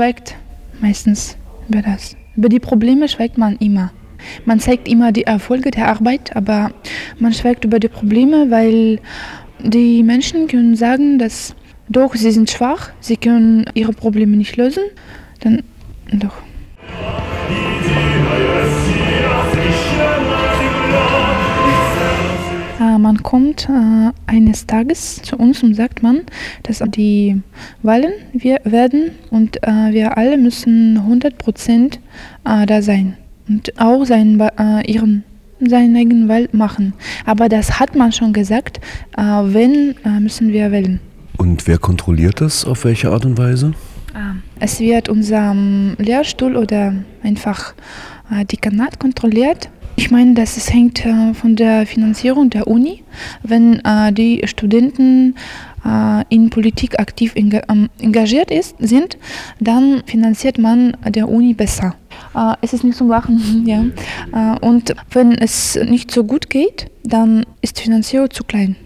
schweigt meistens über das. Über die Probleme schweigt man immer. Man zeigt immer die Erfolge der Arbeit, aber man schweigt über die Probleme, weil die Menschen können sagen, dass doch sie sind schwach, sie können ihre Probleme nicht lösen. Dann doch. Man kommt äh, eines Tages zu uns und sagt man, dass die Wahlen wir werden und äh, wir alle müssen 100 Prozent äh, da sein und auch seinen, äh, ihren seinen eigenen Wahl machen. Aber das hat man schon gesagt, äh, wenn müssen wir wählen. Und wer kontrolliert das auf welche Art und Weise? Ah, es wird unser Lehrstuhl oder einfach Dekanat kontrolliert ich meine, das ist, hängt äh, von der Finanzierung der Uni. Wenn äh, die Studenten äh, in Politik aktiv ähm, engagiert ist, sind, dann finanziert man der Uni besser. Es ist nicht zum Lachen. ja. Und wenn es nicht so gut geht, dann ist die Finanzierung zu klein.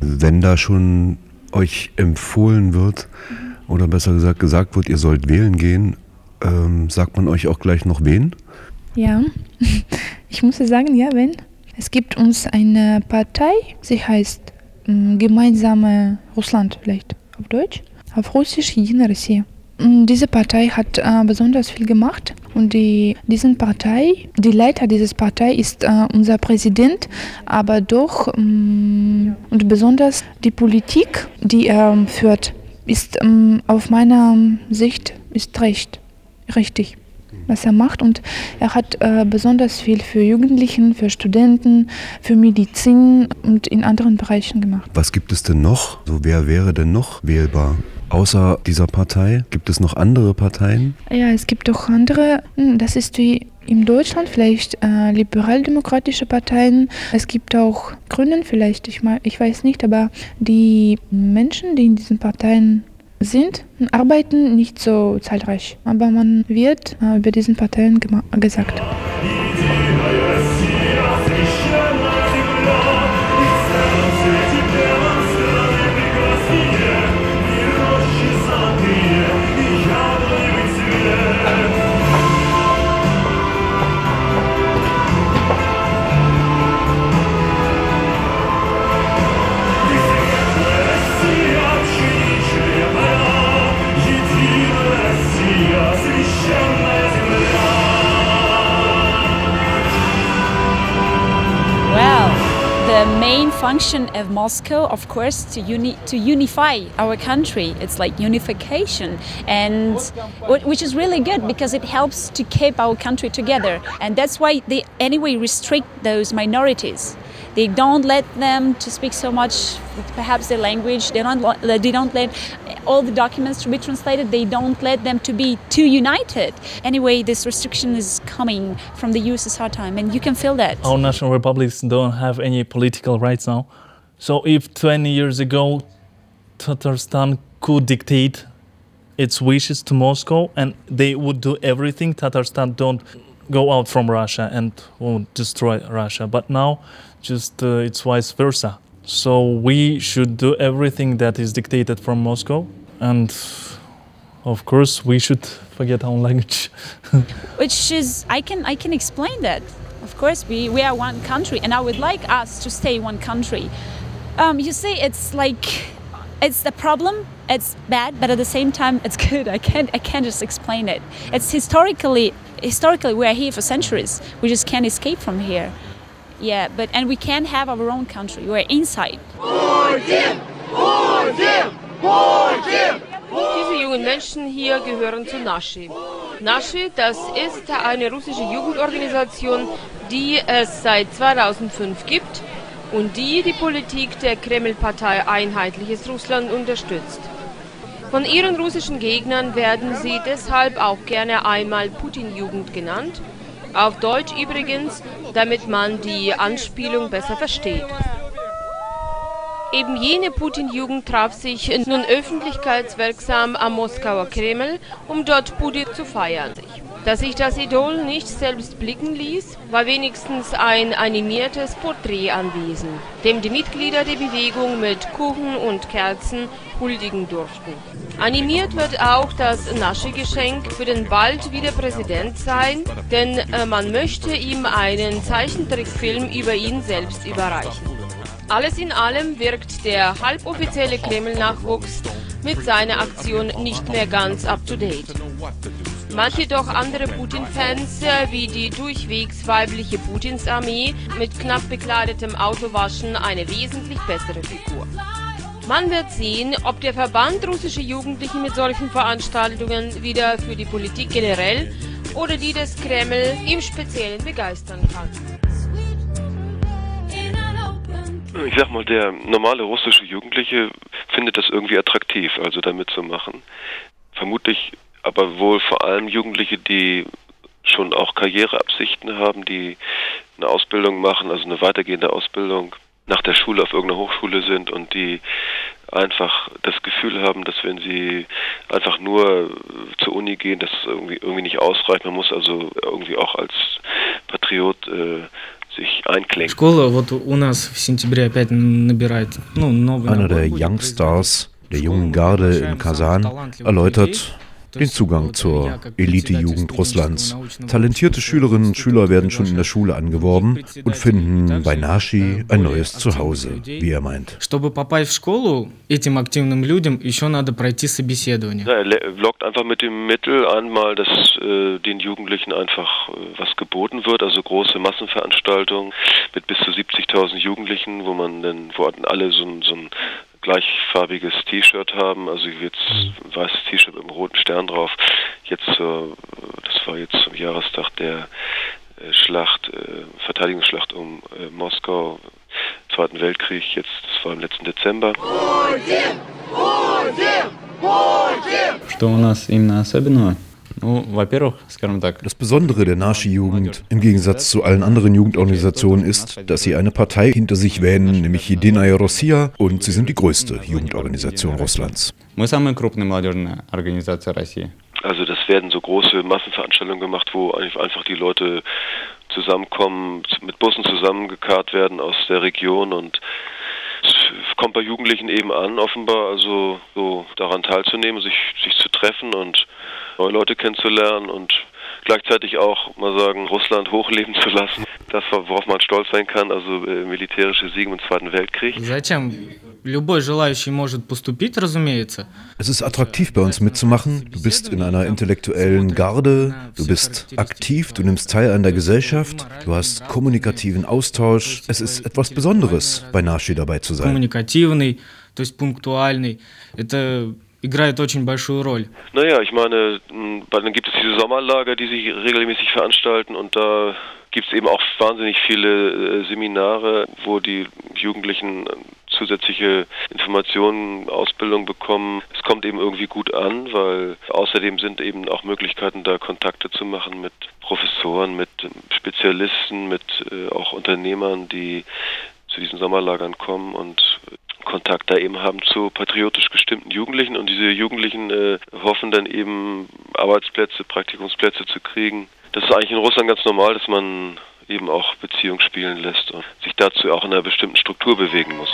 Wenn da schon euch empfohlen wird, oder besser gesagt gesagt wird, ihr sollt wählen gehen, ähm, sagt man euch auch gleich noch wen? Ja, ich muss sagen, ja, wenn. Es gibt uns eine Partei, sie heißt ähm, Gemeinsame Russland vielleicht auf Deutsch, auf Russisch Jedina Россия. Diese Partei hat äh, besonders viel gemacht und die diesen Partei, die Leiter dieser Partei ist äh, unser Präsident, aber doch ähm, und besonders die Politik, die er führt, ist ähm, auf meiner Sicht ist recht, richtig was er macht. Und er hat äh, besonders viel für Jugendlichen, für Studenten, für Medizin und in anderen Bereichen gemacht. Was gibt es denn noch? So, wer wäre denn noch wählbar? Außer dieser Partei gibt es noch andere Parteien? Ja, es gibt auch andere. Hm, das ist wie in Deutschland vielleicht äh, liberal-demokratische Parteien. Es gibt auch Grünen vielleicht, ich, mal, ich weiß nicht, aber die Menschen, die in diesen Parteien sind, arbeiten nicht so zahlreich. Aber man wird äh, über diesen Parteien gesagt. Function of Moscow, of course, to, uni- to unify our country. It's like unification, and which is really good because it helps to keep our country together. And that's why they anyway restrict those minorities. They don't let them to speak so much, perhaps their language. They don't. They don't let all the documents to be translated. They don't let them to be too united. Anyway, this restriction is coming from the USSR time, and you can feel that. Our national republics don't have any political rights now. So if 20 years ago Tatarstan could dictate its wishes to Moscow and they would do everything, Tatarstan don't go out from Russia and won't destroy Russia. But now just uh, it's vice versa. So we should do everything that is dictated from Moscow, and of course we should forget our language. Which is I can I can explain that. Of course we we are one country, and I would like us to stay one country. Um, you see, it's like it's the problem. It's bad, but at the same time, it's good. I can't I can't just explain it. It's historically historically we are here for centuries. We just can't escape from here. Yeah, but and we can't have our own country. We're inside. Diese jungen Menschen hier gehören zu Nashi. Nashi, das ist eine russische Jugendorganisation, die es seit 2005 gibt und die die Politik der Kreml-Partei Einheitliches Russland unterstützt. Von ihren russischen Gegnern werden sie deshalb auch gerne einmal Putin-Jugend genannt auf Deutsch übrigens, damit man die Anspielung besser versteht. Eben jene Putin-Jugend traf sich nun öffentlichkeitswirksam am Moskauer Kreml, um dort Putin zu feiern. Dass sich das Idol nicht selbst blicken ließ, war wenigstens ein animiertes Porträt anwesend, dem die Mitglieder der Bewegung mit Kuchen und Kerzen huldigen durften. Animiert wird auch das Naschi-Geschenk für den bald wieder Präsident sein, denn äh, man möchte ihm einen Zeichentrickfilm über ihn selbst überreichen. Alles in allem wirkt der halboffizielle Kreml-Nachwuchs mit seiner Aktion nicht mehr ganz up-to-date. Manche doch andere Putin-Fans, äh, wie die durchwegs weibliche Putins-Armee, mit knapp bekleidetem Autowaschen eine wesentlich bessere Figur. Man wird sehen, ob der Verband russische Jugendliche mit solchen Veranstaltungen wieder für die Politik generell oder die des Kreml im Speziellen begeistern kann. Ich sag mal, der normale russische Jugendliche findet das irgendwie attraktiv, also da mitzumachen. Vermutlich aber wohl vor allem Jugendliche, die schon auch Karriereabsichten haben, die eine Ausbildung machen, also eine weitergehende Ausbildung nach der Schule auf irgendeiner Hochschule sind und die einfach das Gefühl haben, dass wenn sie einfach nur zur Uni gehen, das irgendwie, irgendwie nicht ausreicht. Man muss also irgendwie auch als Patriot äh, sich einklinken. Einer der Youngstars der jungen Garde in Kasan erläutert, den Zugang zur Elite-Jugend Russlands. Talentierte Schülerinnen und Schüler werden schon in der Schule angeworben und finden bei Nashi ein neues Zuhause, wie er meint. Ja, er lockt einfach mit dem Mittel einmal, dass äh, den Jugendlichen einfach äh, was geboten wird, also große Massenveranstaltungen mit bis zu 70.000 Jugendlichen, wo man dann, wo alle so, so ein gleichfarbiges T-Shirt haben, also jetzt ein weißes T-Shirt mit einem roten Stern drauf. Jetzt zur, das war jetzt zum Jahrestag der äh, Schlacht, äh, Verteidigungsschlacht um äh, Moskau, Zweiten Weltkrieg, jetzt, das war im letzten Dezember. Что у нас именно особенного? Ну, во-первых, скажем так, Das Besondere der Nashi-Jugend im Gegensatz zu allen anderen Jugendorganisationen ist, dass sie eine Partei hinter sich wähnen, nämlich Jedinaya Rossiya, und sie sind die größte Jugendorganisation Russlands. мы самая крупная молодежная организация России. Also das werden so große Massenveranstaltungen gemacht, wo einfach die Leute zusammenkommen, mit Bussen zusammengekarrt werden aus der Region und es kommt bei Jugendlichen eben an, offenbar, also so daran teilzunehmen, sich, sich zu treffen und neue Leute kennenzulernen und gleichzeitig auch mal sagen, Russland hochleben zu lassen. Das, worauf man stolz sein kann, also äh, militärische Siege im Zweiten Weltkrieg. Зачем? Любой желающий может поступить, разумеется. Es ist attraktiv bei uns mitzumachen. Du bist in einer intellektuellen Garde, du bist aktiv, du nimmst teil an der Gesellschaft, du hast kommunikativen Austausch. Es ist etwas Besonderes, bei Nashi dabei zu sein. Kommunикативный, то есть пунктуальный. Это играет очень большую роль. Naja, ich meine, m, dann gibt es diese Sommerlager, die sich regelmäßig veranstalten und da gibt es eben auch wahnsinnig viele äh, Seminare, wo die Jugendlichen äh, zusätzliche Informationen, Ausbildung bekommen. Es kommt eben irgendwie gut an, weil außerdem sind eben auch Möglichkeiten, da Kontakte zu machen mit Professoren, mit ähm, Spezialisten, mit äh, auch Unternehmern, die zu diesen Sommerlagern kommen und äh, Kontakt da eben haben zu patriotisch gestimmten Jugendlichen und diese Jugendlichen äh, hoffen dann eben Arbeitsplätze, Praktikumsplätze zu kriegen. Das ist eigentlich in Russland ganz normal, dass man eben auch Beziehungen spielen lässt und sich dazu auch in einer bestimmten Struktur bewegen muss.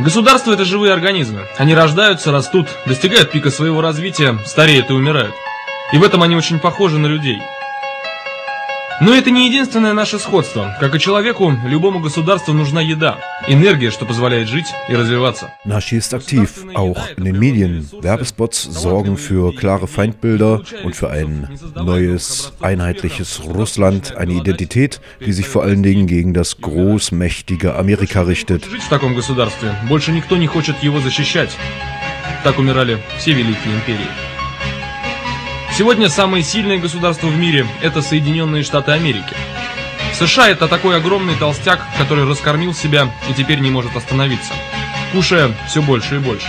Государства – это живые организмы. Они рождаются, растут, достигают пика своего развития, стареют и умирают. И в этом они очень похожи на людей. Но это не единственное наше сходство. Как и человеку, любому государству нужна еда, энергия, что позволяет жить и развиваться. Nashi ist aktiv, auch in den Medien. Werbespots sorgen für klare Feindbilder und für ein neues, einheitliches Russland, eine Identität, die sich vor allen Dingen gegen das großmächtige Amerika richtet. Жить в таком государстве больше никто не хочет его защищать. Так умирали все великие империи. Сегодня самые сильные государства в мире – это Соединенные Штаты Америки. США – это такой огромный толстяк, который раскормил себя и теперь не может остановиться, кушая все больше и больше.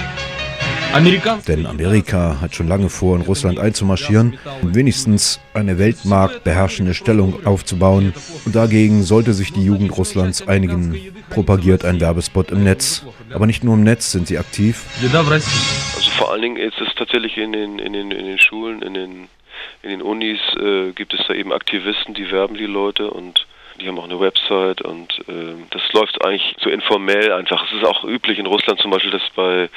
Американцы... Denn Amerika hat schon lange vor, in Russland einzumarschieren, um wenigstens eine weltmarktbeherrschende Stellung aufzubauen. Und dagegen sollte sich die Jugend Russlands einigen, propagiert ein Werbespot im Netz. Aber nicht nur im Netz sind sie aktiv. vor allen Dingen ist es tatsächlich in den, in den, in den Schulen, in den, in den Unis äh, gibt es da eben Aktivisten, die werben die Leute und die haben auch eine Website und äh, das läuft eigentlich so informell einfach. Es ist auch üblich in Russland zum Beispiel, dass bei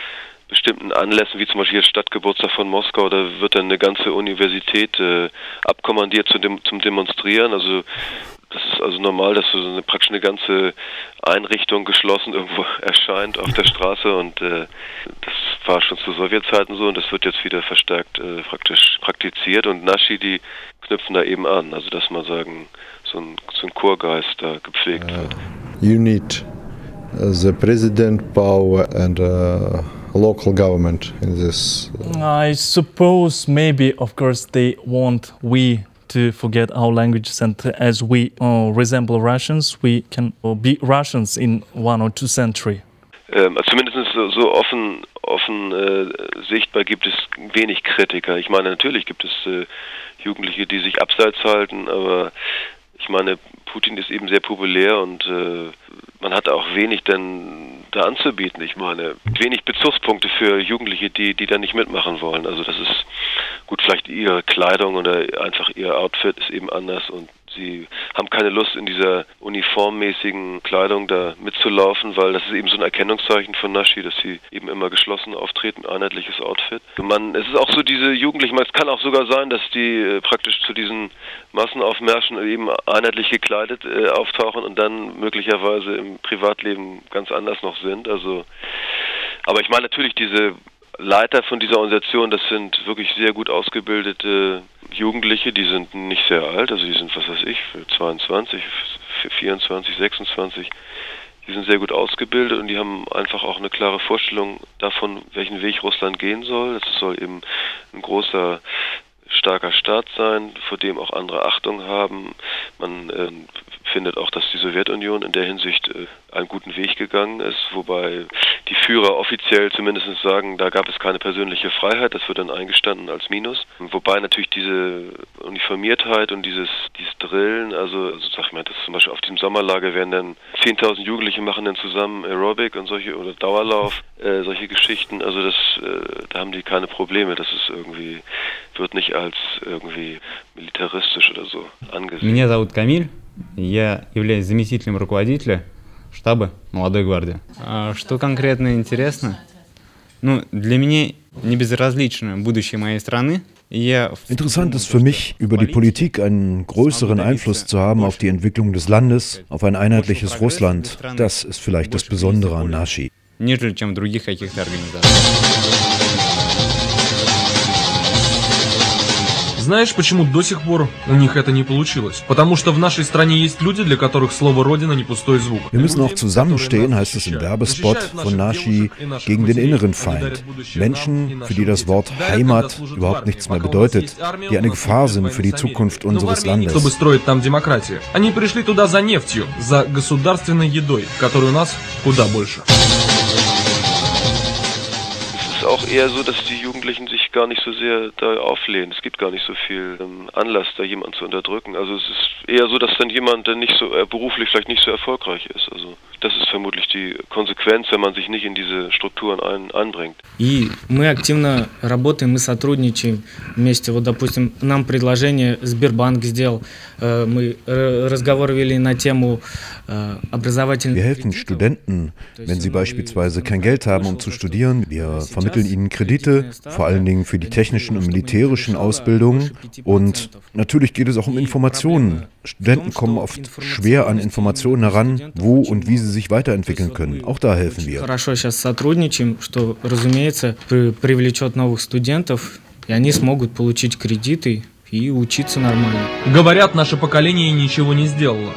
bestimmten Anlässen, wie zum Beispiel jetzt Stadtgeburtstag von Moskau, da wird dann eine ganze Universität äh, abkommandiert zu dem, zum Demonstrieren. Also das ist also normal, dass so eine praktisch eine ganze Einrichtung geschlossen irgendwo erscheint auf der Straße und äh, das war schon zu Sowjetzeiten so und das wird jetzt wieder verstärkt äh, praktisch praktiziert und Naschi, die knüpfen da eben an, also dass man sagen, so ein, so ein Chorgeist da gepflegt wird. You need uh, the president power and uh, local government in this. I suppose maybe, of course, they want we to forget our languages and as we uh, resemble Russians, we can uh, be Russians in one or two century. Ähm, also zumindest so, so offen, offen äh, sichtbar gibt es wenig Kritiker. Ich meine, natürlich gibt es äh, Jugendliche, die sich abseits halten, aber ich meine, Putin ist eben sehr populär und äh, man hat auch wenig denn da anzubieten. Ich meine, wenig Bezugspunkte für Jugendliche, die, die da nicht mitmachen wollen. Also das ist gut, vielleicht ihre Kleidung oder einfach ihr Outfit ist eben anders und sie haben keine Lust in dieser uniformmäßigen Kleidung da mitzulaufen, weil das ist eben so ein Erkennungszeichen von Nashi, dass sie eben immer geschlossen auftreten, einheitliches Outfit. Man, es ist auch so diese Jugendlichen, es kann auch sogar sein, dass die äh, praktisch zu diesen Massenaufmärschen eben einheitlich gekleidet äh, auftauchen und dann möglicherweise im Privatleben ganz anders noch sind. Also, aber ich meine natürlich diese Leiter von dieser Organisation, das sind wirklich sehr gut ausgebildete Jugendliche, die sind nicht sehr alt, also die sind, was weiß ich, 22, 24, 26. Die sind sehr gut ausgebildet und die haben einfach auch eine klare Vorstellung davon, welchen Weg Russland gehen soll. Es soll eben ein großer starker Staat sein, vor dem auch andere Achtung haben. Man äh, findet auch, dass die Sowjetunion in der Hinsicht äh, einen guten Weg gegangen ist, wobei die Führer offiziell zumindest sagen, da gab es keine persönliche Freiheit, das wird dann eingestanden als Minus. Wobei natürlich diese Uniformiertheit und dieses, dieses Drillen, also, also sag ich mal, das zum Beispiel auf dem Sommerlager werden dann 10.000 Jugendliche machen dann zusammen Aerobic und solche oder Dauerlauf, äh, solche Geschichten, also das, äh, da haben die keine Probleme, das ist irgendwie, wird nicht als irgendwie militaristisch oder so angesehen. Меня зовут Камиль. Я являюсь заместителем руководителя штаба молодой гвардии. А что конкретно интересно? Ну, для меня не безразлично будущее моей страны. Interessant ist für mich, über die Politik einen größeren Einfluss zu haben auf die Entwicklung des Landes, auf ein einheitliches Russland. Das ist vielleicht das Besondere an Nashi. Знаешь, почему до сих пор у них это не получилось? Потому что в нашей стране есть люди, для которых слово «Родина» не пустой звук. Wir müssen auch zusammenstehen, heißt es im Werbespot von Nashi, gegen den inneren Feind. Menschen, für die das Wort Heimat überhaupt nichts mehr bedeutet, die eine Gefahr sind für die Zukunft unseres Landes. Чтобы строить там демократию. Они пришли туда за нефтью, за государственной едой, которой у нас куда больше. Ist auch eher so, dass die Jugendlichen sich gar nicht so sehr da auflehnen. Es gibt gar nicht so viel ähm, Anlass, da jemanden zu unterdrücken. Also es ist eher so, dass dann jemand, der nicht so äh, beruflich vielleicht nicht so erfolgreich ist. Also das ist vermutlich die Konsequenz, wenn man sich nicht in diese Strukturen ein, einbringt. И мы активно работаем, мы сотрудничаем вместе. Вот, допустим, нам предложение Сбербанк сделал. Э, Мы э, разговор вели на тему э, образовательных... Wir helfen Studenten, wenn sie beispielsweise kein Geld haben, um zu studieren. Wir vermitteln ihnen Kredite, vor allen Dingen für die technischen und militärischen Ausbildungen. Und natürlich geht es auch um Informationen. Studenten kommen oft schwer an Informationen heran, wo und wie sie sich weiterentwickeln können. Auch da helfen wir. Хорошо сейчас сотрудничаем, что, разумеется, при- привлечет новых студентов, и они смогут получить кредиты и учиться нормально. Говорят, наше поколение ничего не сделало.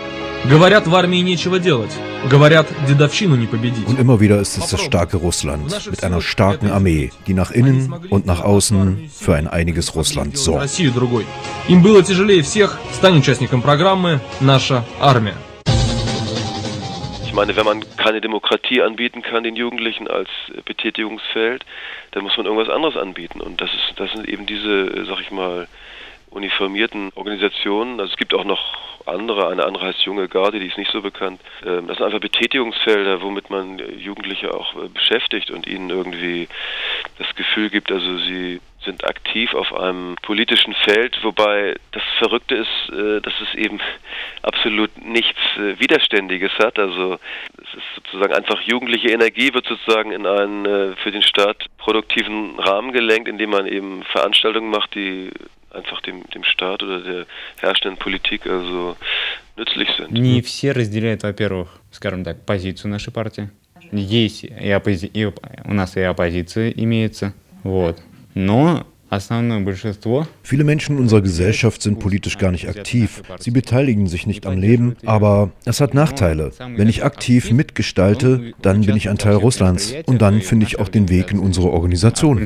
Говорят, в армии нечего делать. Говорят, дедовщину не победить. Und immer wieder ist es das starke Russland mit einer starken Armee, die nach innen und nach außen für ein einiges Russland sorgt. Россию другой. Им было тяжелее всех. Стань участником программы «Наша армия». Ich meine, wenn man keine Demokratie anbieten kann den Jugendlichen als äh, Betätigungsfeld, dann muss man irgendwas anderes anbieten. Und das ist, das sind eben diese, äh, sag ich mal, uniformierten Organisationen. Also es gibt auch noch andere, eine andere heißt Junge Garde, die ist nicht so bekannt. Ähm, Das sind einfach Betätigungsfelder, womit man äh, Jugendliche auch beschäftigt und ihnen irgendwie das Gefühl gibt, also sie sind aktiv auf einem politischen Feld, wobei das Verrückte ist, äh, dass es eben absolut nichts äh, Widerständiges hat. Also es ist sozusagen einfach jugendliche Energie wird sozusagen in einen äh, für den Staat produktiven Rahmen gelenkt, indem man eben Veranstaltungen macht, die einfach dem, dem Staat oder der herrschenden Politik also nützlich sind. Не все разделяют, во-первых, скажем так, позицию нашей партии. Есть и, оппози... и у нас и оппозиция имеется, вот. Но Viele Menschen in unserer Gesellschaft sind politisch gar nicht aktiv. Sie beteiligen sich nicht am Leben, aber es hat Nachteile. Wenn ich aktiv mitgestalte, dann bin ich ein Teil Russlands und dann finde ich auch den Weg in unsere Organisation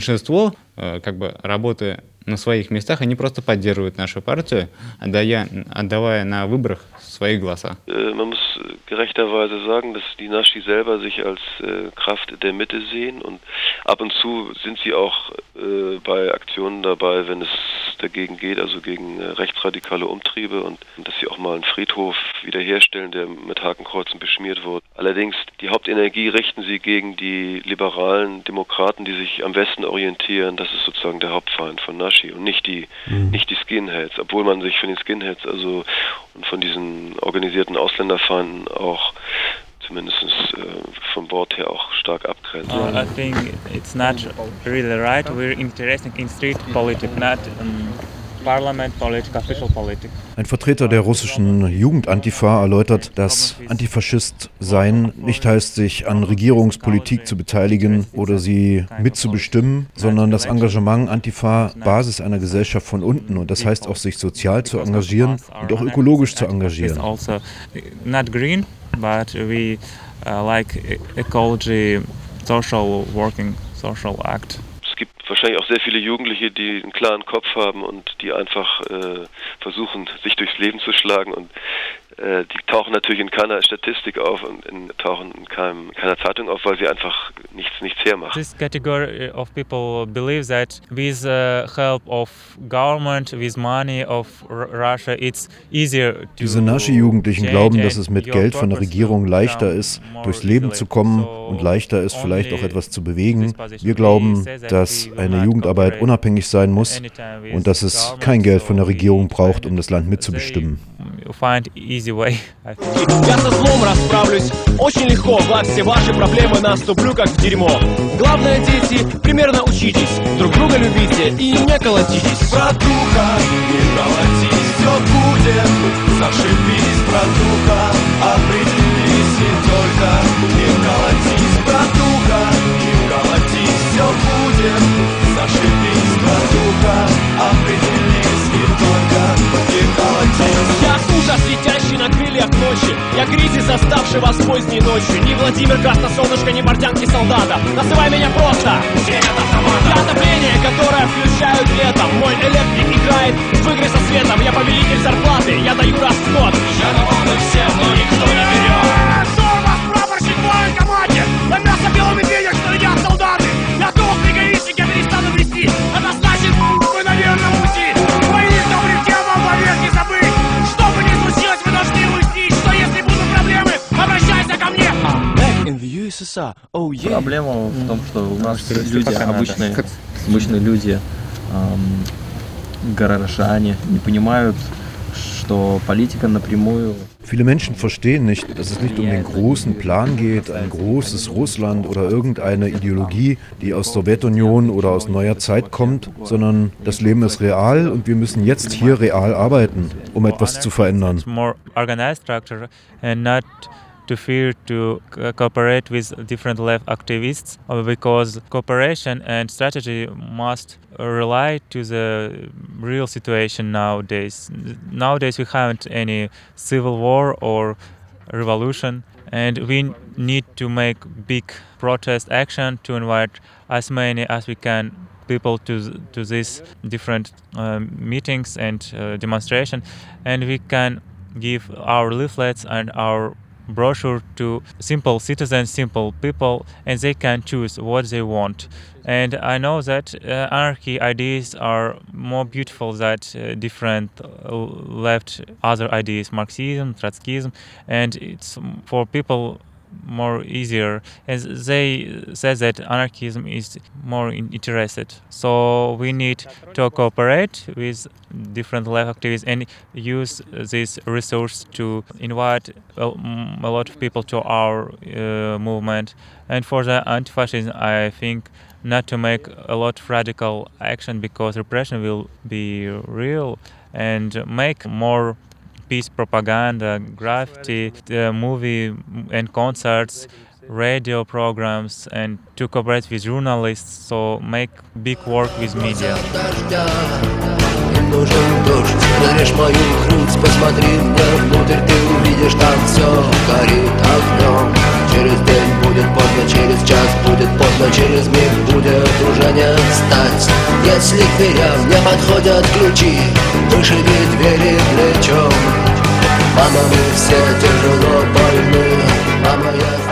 на своих местах, они просто поддерживают нашу партию, отдая, отдавая на выборах свои голоса. Man muss gerechterweise sagen, dass die Naschi selber sich als äh, Kraft der Mitte sehen und ab und zu sind sie auch äh, bei Aktionen dabei, wenn es dagegen geht, also gegen äh, rechtsradikale Umtriebe und, und dass sie auch mal einen Friedhof wiederherstellen, der mit Hakenkreuzen beschmiert wurde. Allerdings die Hauptenergie richten sie gegen die liberalen Demokraten, die sich am Westen orientieren. Das ist sozusagen der Hauptfeind von Naschi und nicht die, mhm. nicht die Skinheads, obwohl man sich von den Skinheads also und von diesen organisierten Ausländerfeinden auch zumindest äh, vom Wort her auch stark abgrenzt. Uh, I think it's not really right. We're interested in street politics, not um, Ein Vertreter der russischen Jugendantifa erläutert, dass Antifaschist sein nicht heißt, sich an Regierungspolitik zu beteiligen oder sie mitzubestimmen, sondern das Engagement Antifa Basis einer Gesellschaft von unten und das heißt auch, sich sozial zu engagieren und auch ökologisch zu engagieren. Also uh, social working, social act wahrscheinlich auch sehr viele Jugendliche, die einen klaren Kopf haben und die einfach äh, versuchen, sich durchs Leben zu schlagen und die tauchen natürlich in keiner Statistik auf und in, tauchen in keinem, keiner Zeitung auf, weil sie einfach nichts, nichts hermachen. This category of people believe that with the help of government, with money of Russia, it's easier to Diese Naschi-Jugendlichen glauben, dass es mit Geld von der Regierung leichter ist, durchs Leben zu kommen und leichter ist, vielleicht auch etwas zu bewegen. Wir glauben, dass eine Jugendarbeit unabhängig sein muss und dass es kein Geld von der Regierung braucht, um das Land mitzubestimmen. Find easy way. Я со злом расправлюсь. Очень легко. Во все ваши проблемы наступлю как в дерьмо. Главное, дети, примерно учитесь. Друг друга любите и не колотитесь. Братуха, не колотись, все будет. Зашибись, поздней ночью. Не Владимир Красносолнышко, не портянки солдата. Называй меня просто. Я отопление, которое включают летом. Мой электрик играет в игры со светом. Я повелитель зарплаты, я даю расход. Я доволен всем, но никто не берет USSR. Oh, yeah. Проблема в том, что у нас люди обычные, обычные люди, эм, горожане не понимают, что политика напрямую Viele Menschen verstehen nicht, dass es nicht um den großen Plan geht, ein großes Russland oder irgendeine Ideologie, die aus Sowjetunion oder aus neuer Zeit kommt, sondern das Leben ist real und wir müssen jetzt hier real arbeiten, um etwas zu verändern. To fear to cooperate with different left activists uh, because cooperation and strategy must rely to the real situation nowadays. Nowadays we haven't any civil war or revolution and we need to make big protest action to invite as many as we can people to to these different uh, meetings and uh, demonstration and we can give our leaflets and our brochure to simple citizens, simple people, and they can choose what they want. And I know that uh, anarchy ideas are more beautiful than uh, different uh, left other ideas, Marxism, Trotskyism, and it's for people more easier. And they said that anarchism is more interested. So we need to cooperate with different left activists and use this resource to invite a, a lot of people to our uh, movement. And for the anti-fascism, I think not to make a lot of radical action because repression will be real and make more peace propaganda, graffiti, the movie and concerts, radio programs, and to cooperate with journalists, so make big work with media. нужен дождь Нарежь мою грудь, посмотри мне внутрь Ты увидишь, там все горит огнем Через день будет поздно, через час будет поздно Через миг будет уже не встать Если к дверям не подходят ключи Вышиби двери плечом Мама, мы все тяжело больны Мама, я